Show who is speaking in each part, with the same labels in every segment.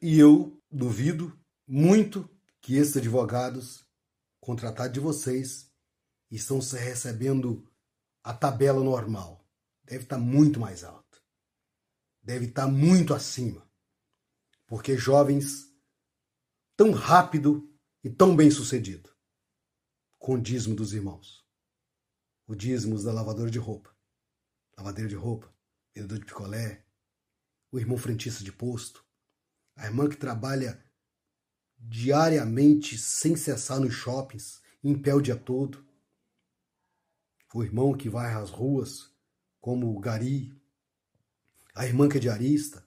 Speaker 1: E eu duvido muito que esses advogados contratados de vocês estão recebendo a tabela normal. Deve estar muito mais alta. Deve estar muito acima. Porque jovens tão rápido e tão bem sucedido com o dízimo dos irmãos. O dízimo da lavadora de roupa, lavadeira de roupa, vendedor de picolé, o irmão frentista de posto, a irmã que trabalha diariamente sem cessar nos shoppings, em pé o dia todo, o irmão que vai às ruas, como o Gari, a irmã que é diarista,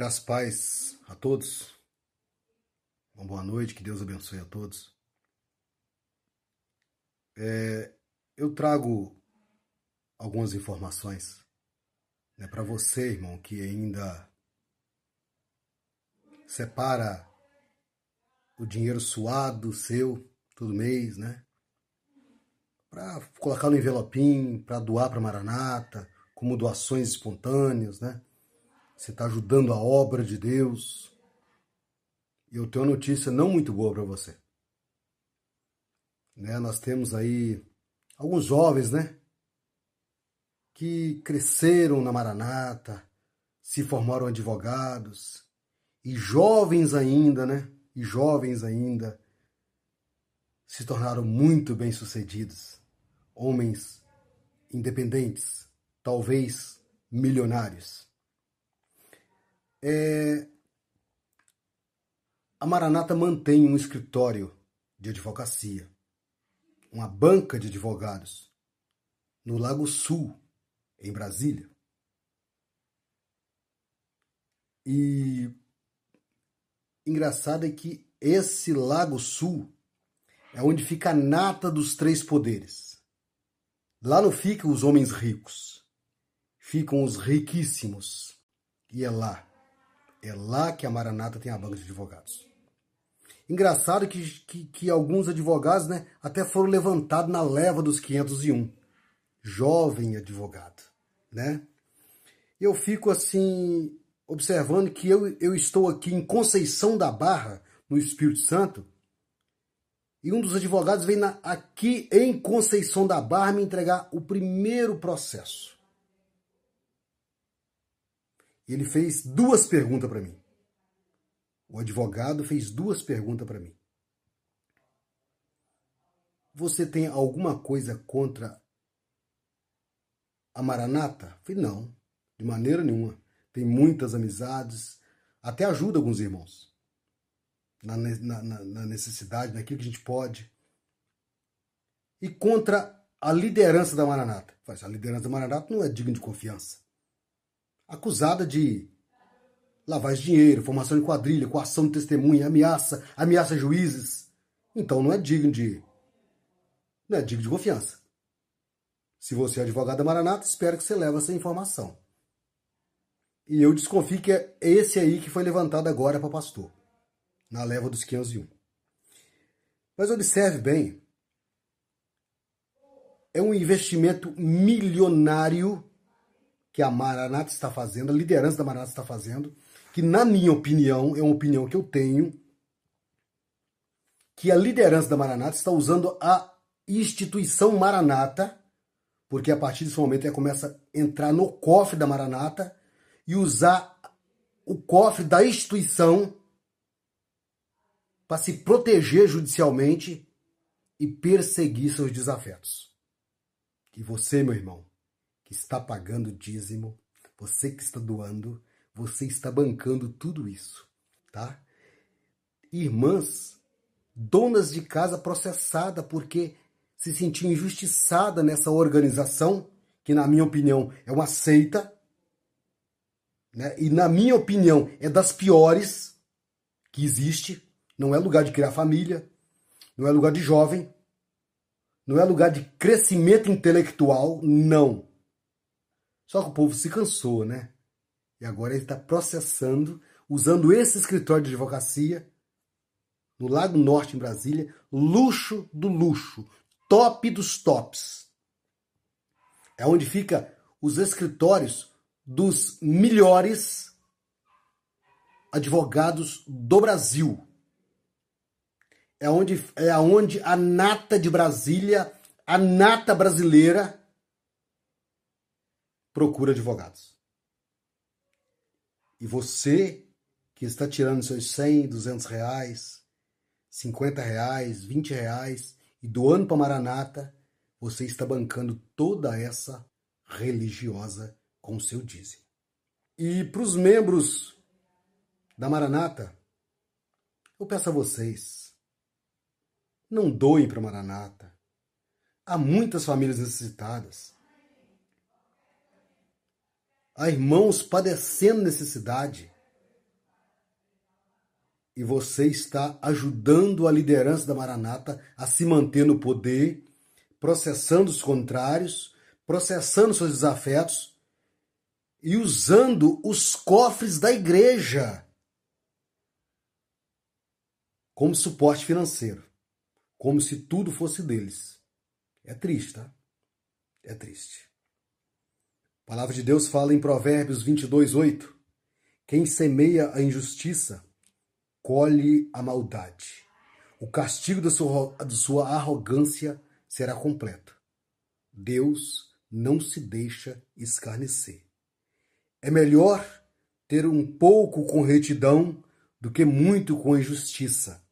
Speaker 1: Graças paz a todos. Uma boa noite, que Deus abençoe a todos. É, eu trago algumas informações né, para você, irmão, que ainda separa o dinheiro suado seu todo mês, né? Para colocar no envelopinho, para doar para Maranata, como doações espontâneas, né? Você está ajudando a obra de Deus. E eu tenho uma notícia não muito boa para você. Né? Nós temos aí alguns jovens, né? Que cresceram na Maranata, se formaram advogados, e jovens ainda, né? E jovens ainda se tornaram muito bem-sucedidos, homens independentes, talvez milionários. É... A Maranata mantém um escritório de advocacia, uma banca de advogados, no Lago Sul, em Brasília. E engraçado é que esse Lago Sul é onde fica a nata dos três poderes. Lá não ficam os homens ricos, ficam os riquíssimos. E é lá é lá que a Maranata tem a banca de advogados. Engraçado que, que, que alguns advogados né, até foram levantados na leva dos 501. Jovem advogado. Né? Eu fico assim, observando que eu, eu estou aqui em Conceição da Barra, no Espírito Santo, e um dos advogados vem na, aqui em Conceição da Barra me entregar o primeiro processo ele fez duas perguntas para mim. O advogado fez duas perguntas para mim. Você tem alguma coisa contra a Maranata? falei, não, de maneira nenhuma. Tem muitas amizades, até ajuda alguns irmãos na, na, na necessidade, naquilo que a gente pode. E contra a liderança da Maranata. Falei, a liderança da Maranata não é digna de confiança acusada de lavagem de dinheiro, formação de quadrilha, coação de testemunha, ameaça, ameaça juízes. Então não é digno de não é digno de confiança. Se você é advogado da Maranata, espero que você leve essa informação. E eu desconfio que é esse aí que foi levantado agora para pastor, na leva dos 501. Mas observe bem, é um investimento milionário que a Maranata está fazendo, a liderança da Maranata está fazendo, que na minha opinião, é uma opinião que eu tenho, que a liderança da Maranata está usando a instituição Maranata, porque a partir desse momento ela começa a entrar no cofre da Maranata e usar o cofre da instituição para se proteger judicialmente e perseguir seus desafetos. Que você, meu irmão, que está pagando dízimo, você que está doando, você está bancando tudo isso, tá? Irmãs, donas de casa processada porque se sentiu injustiçada nessa organização, que na minha opinião é uma seita, né? E na minha opinião é das piores que existe, não é lugar de criar família, não é lugar de jovem, não é lugar de crescimento intelectual, não. Só que o povo se cansou, né? E agora ele está processando, usando esse escritório de advocacia no Lago Norte, em Brasília, luxo do luxo, top dos tops. É onde fica os escritórios dos melhores advogados do Brasil. É onde, é onde a nata de Brasília, a nata brasileira, procura advogados. E você que está tirando seus 100, 200 reais, 50 reais, 20 reais e doando para Maranata, você está bancando toda essa religiosa com o seu dízimo. E para os membros da Maranata, eu peço a vocês, não doem para Maranata. Há muitas famílias necessitadas. Há irmãos padecendo necessidade. E você está ajudando a liderança da Maranata a se manter no poder, processando os contrários, processando seus desafetos e usando os cofres da igreja como suporte financeiro, como se tudo fosse deles. É triste, tá? É triste. A palavra de Deus fala em Provérbios 22, 8: Quem semeia a injustiça, colhe a maldade. O castigo da sua, da sua arrogância será completo. Deus não se deixa escarnecer. É melhor ter um pouco com retidão do que muito com injustiça.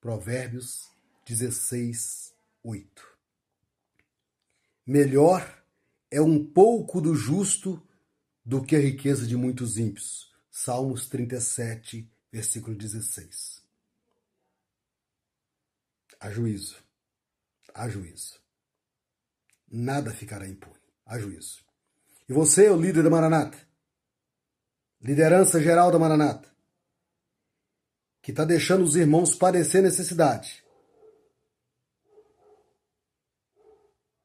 Speaker 1: Provérbios 16, 8. Melhor é um pouco do justo do que a riqueza de muitos ímpios. Salmos 37, versículo 16. Há juízo. Há juízo. Nada ficará impune. Há juízo. E você, o líder da Maranata, liderança geral da Maranata, que está deixando os irmãos padecer necessidade.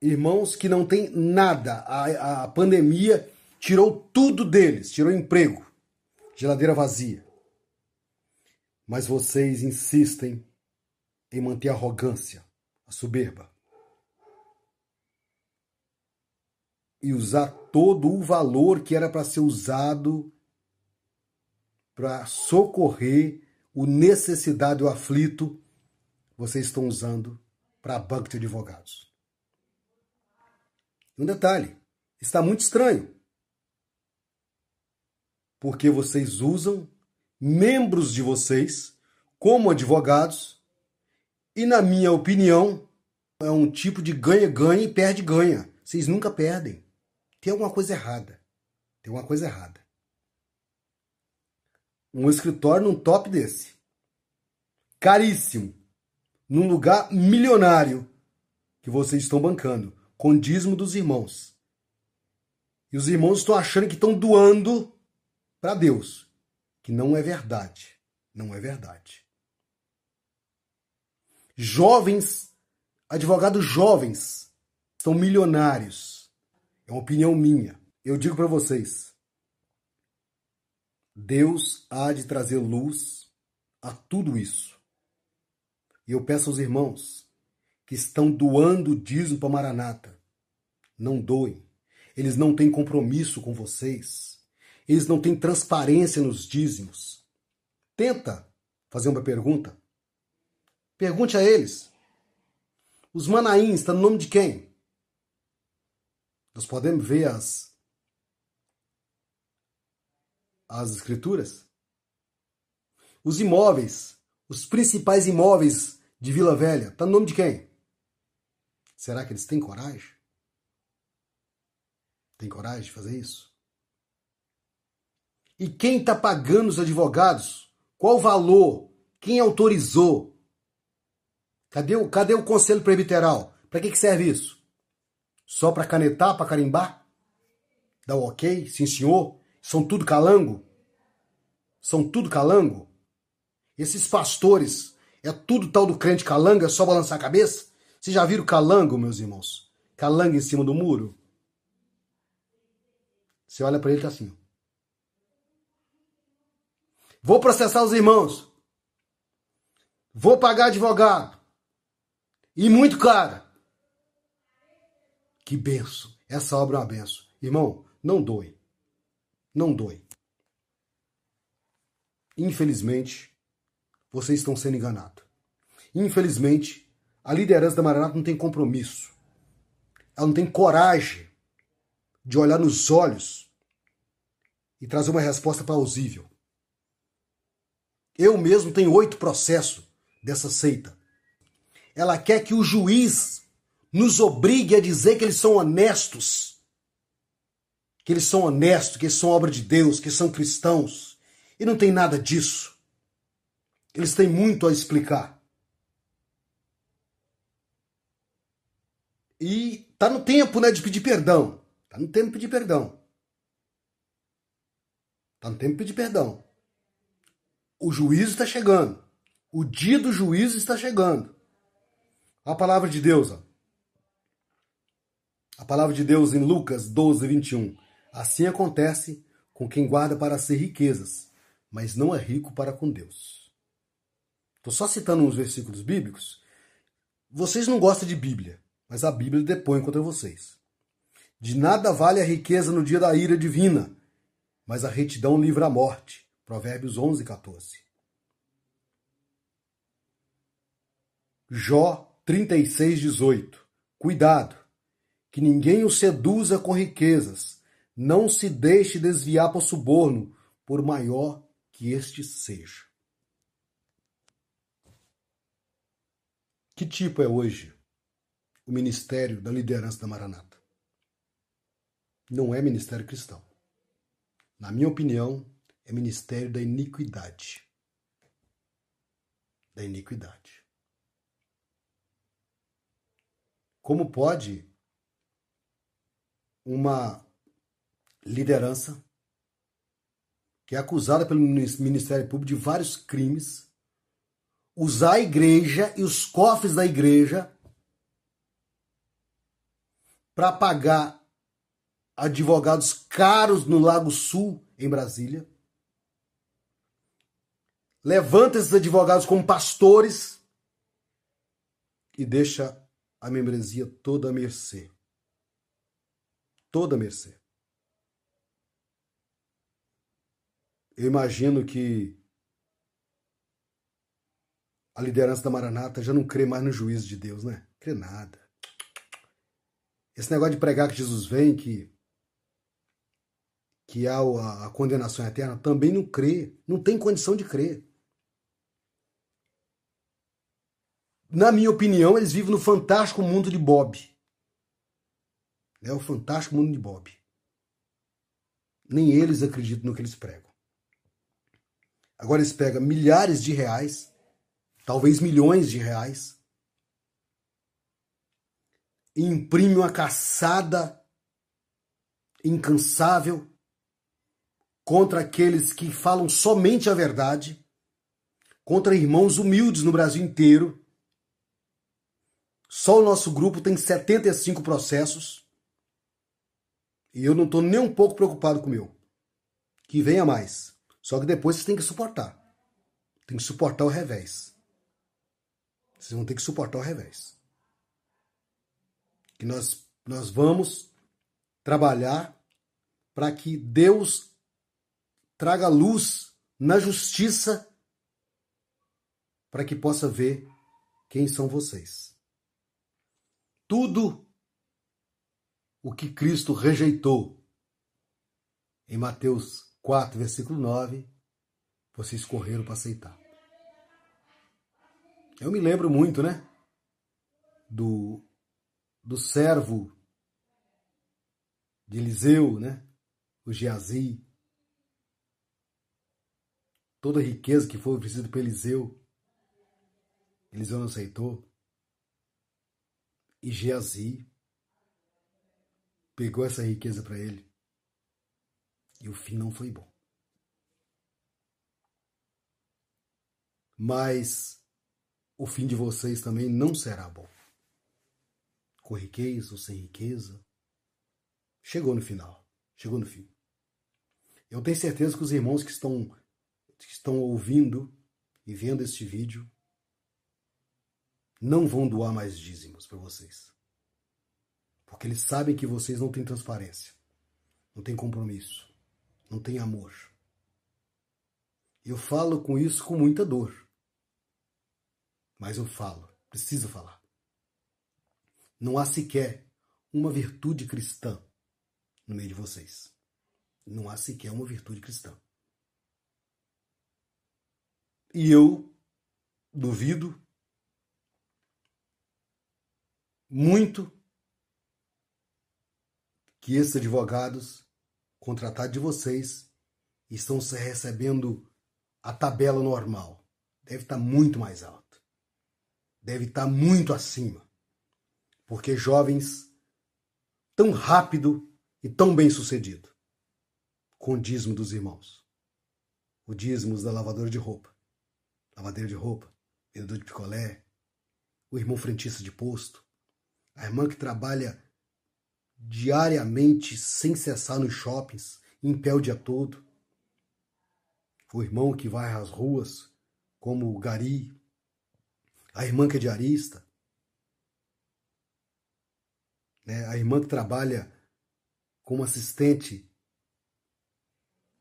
Speaker 1: Irmãos que não têm nada. A, a pandemia tirou tudo deles, tirou emprego, geladeira vazia. Mas vocês insistem em manter a arrogância, a soberba. E usar todo o valor que era para ser usado para socorrer o necessidade, o aflito, vocês estão usando para banco de advogados. Um detalhe, está muito estranho. Porque vocês usam membros de vocês como advogados e, na minha opinião, é um tipo de ganha-ganha e perde-ganha. Vocês nunca perdem. Tem alguma coisa errada. Tem alguma coisa errada um escritório num top desse. Caríssimo. Num lugar milionário que vocês estão bancando, com dízimo dos irmãos. E os irmãos estão achando que estão doando para Deus, que não é verdade. Não é verdade. Jovens, advogados jovens, estão milionários. É uma opinião minha. Eu digo para vocês, Deus há de trazer luz a tudo isso. E eu peço aos irmãos que estão doando dízimo para Maranata, não doem. Eles não têm compromisso com vocês. Eles não têm transparência nos dízimos. Tenta fazer uma pergunta. Pergunte a eles. Os manaíns estão no nome de quem? Nós podemos ver as as escrituras? Os imóveis, os principais imóveis de Vila Velha, está no nome de quem? Será que eles têm coragem? Tem coragem de fazer isso? E quem está pagando os advogados? Qual o valor? Quem autorizou? Cadê o, cadê o conselho presbiteral? Para que, que serve isso? Só para canetar, para carimbar? Dá o ok? Sim, senhor? São tudo calango? São tudo calango? Esses pastores, é tudo tal do crente calango, é só balançar a cabeça? Vocês já viram calango, meus irmãos? Calango em cima do muro? Você olha para ele e tá assim. Vou processar os irmãos. Vou pagar advogado. E muito caro. Que benção. Essa obra é uma benção. Irmão, não doe. Não doe. Infelizmente, vocês estão sendo enganados. Infelizmente, a liderança da Maranata não tem compromisso. Ela não tem coragem de olhar nos olhos e trazer uma resposta plausível. Eu mesmo tenho oito processos dessa seita. Ela quer que o juiz nos obrigue a dizer que eles são honestos. Que eles são honestos, que eles são obra de Deus, que são cristãos. E não tem nada disso. Eles têm muito a explicar. E tá no tempo, né, de pedir perdão. Tá no tempo de pedir perdão. Tá no tempo de pedir perdão. O juízo está chegando. O dia do juízo está chegando. A palavra de Deus, ó. A palavra de Deus em Lucas 12, 21. Assim acontece com quem guarda para si riquezas, mas não é rico para com Deus. Estou só citando uns versículos bíblicos. Vocês não gostam de Bíblia, mas a Bíblia depõe contra vocês. De nada vale a riqueza no dia da ira divina, mas a retidão livra a morte. Provérbios 11, 14. Jó 36, 18. Cuidado, que ninguém o seduza com riquezas, não se deixe desviar por suborno, por maior que este seja. Que tipo é hoje o ministério da liderança da Maranata? Não é ministério cristão. Na minha opinião, é ministério da iniquidade. Da iniquidade. Como pode uma liderança que é acusada pelo Ministério Público de vários crimes, usar a igreja e os cofres da igreja para pagar advogados caros no Lago Sul, em Brasília. Levanta esses advogados como pastores e deixa a membresia toda à mercê toda mercê. Eu imagino que a liderança da Maranata já não crê mais no juízo de Deus, né? Crê nada. Esse negócio de pregar que Jesus vem, que, que há a, a condenação eterna, também não crê. Não tem condição de crer. Na minha opinião, eles vivem no fantástico mundo de Bob. É o fantástico mundo de Bob. Nem eles acreditam no que eles pregam. Agora eles pegam milhares de reais, talvez milhões de reais, e imprimem uma caçada incansável contra aqueles que falam somente a verdade, contra irmãos humildes no Brasil inteiro. Só o nosso grupo tem 75 processos. E eu não estou nem um pouco preocupado com o meu. Que venha mais. Só que depois vocês têm que suportar. Tem que suportar o revés. Vocês vão ter que suportar o revés. Que nós, nós vamos trabalhar para que Deus traga luz na justiça para que possa ver quem são vocês. Tudo o que Cristo rejeitou. Em Mateus 4, versículo 9, vocês correram para aceitar. Eu me lembro muito, né? Do, do servo de Eliseu, né? O Geazi. Toda a riqueza que foi oferecida por Eliseu, Eliseu não aceitou. E Geazi pegou essa riqueza para ele e o fim não foi bom. Mas o fim de vocês também não será bom. Com riqueza ou sem riqueza. Chegou no final. Chegou no fim. Eu tenho certeza que os irmãos que estão que estão ouvindo e vendo este vídeo não vão doar mais dízimos para vocês. Porque eles sabem que vocês não têm transparência, não têm compromisso, não têm amor. Eu falo com isso com muita dor. Mas eu falo, preciso falar. Não há sequer uma virtude cristã no meio de vocês. Não há sequer uma virtude cristã. E eu duvido muito que esses advogados contratados de vocês estão recebendo a tabela normal. Deve estar muito mais alta. Deve estar muito acima. Porque jovens tão rápido e tão bem sucedido com o dízimo dos irmãos. O dízimo da lavadora de roupa, lavadeira de roupa, vendedor de picolé, o irmão frentista de posto, a irmã que trabalha diariamente sem cessar nos shoppings, em pé o dia todo. O irmão que vai às ruas, como o Gari. A irmã que é diarista. Né? A irmã que trabalha como assistente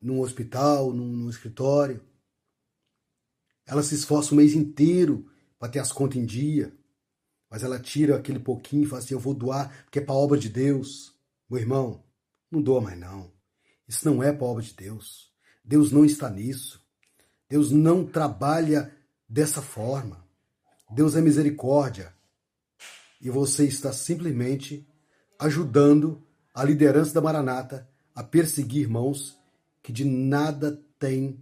Speaker 1: num hospital, num, num escritório. Ela se esforça o mês inteiro para ter as contas em dia. Mas ela tira aquele pouquinho e fala assim: eu vou doar porque é para a obra de Deus. Meu irmão, não doa mais não. Isso não é para a obra de Deus. Deus não está nisso. Deus não trabalha dessa forma. Deus é misericórdia. E você está simplesmente ajudando a liderança da Maranata a perseguir irmãos que de nada têm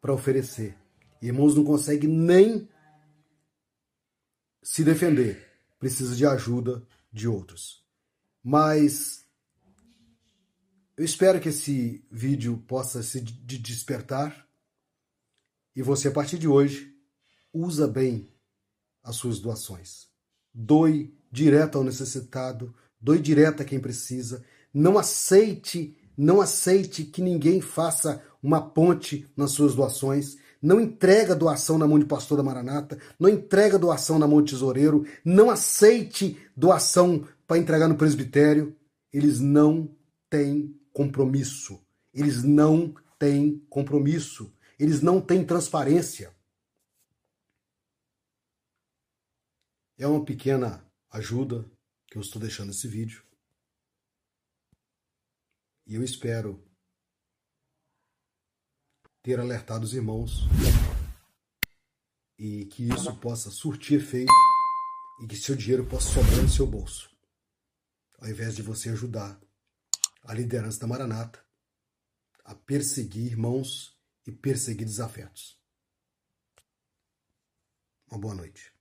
Speaker 1: para oferecer. Irmãos não conseguem nem se defender, precisa de ajuda de outros. Mas eu espero que esse vídeo possa se despertar e você, a partir de hoje, usa bem as suas doações. Doe direto ao necessitado, doe direto a quem precisa. Não aceite, não aceite que ninguém faça uma ponte nas suas doações não entrega doação na mão de pastor da Maranata, não entrega doação na mão de tesoureiro, não aceite doação para entregar no presbitério. Eles não têm compromisso. Eles não têm compromisso. Eles não têm transparência. É uma pequena ajuda que eu estou deixando nesse vídeo. E eu espero ter alertado os irmãos e que isso possa surtir efeito e que seu dinheiro possa sobrar no seu bolso, ao invés de você ajudar a liderança da Maranata a perseguir irmãos e perseguir desafetos. Uma boa noite.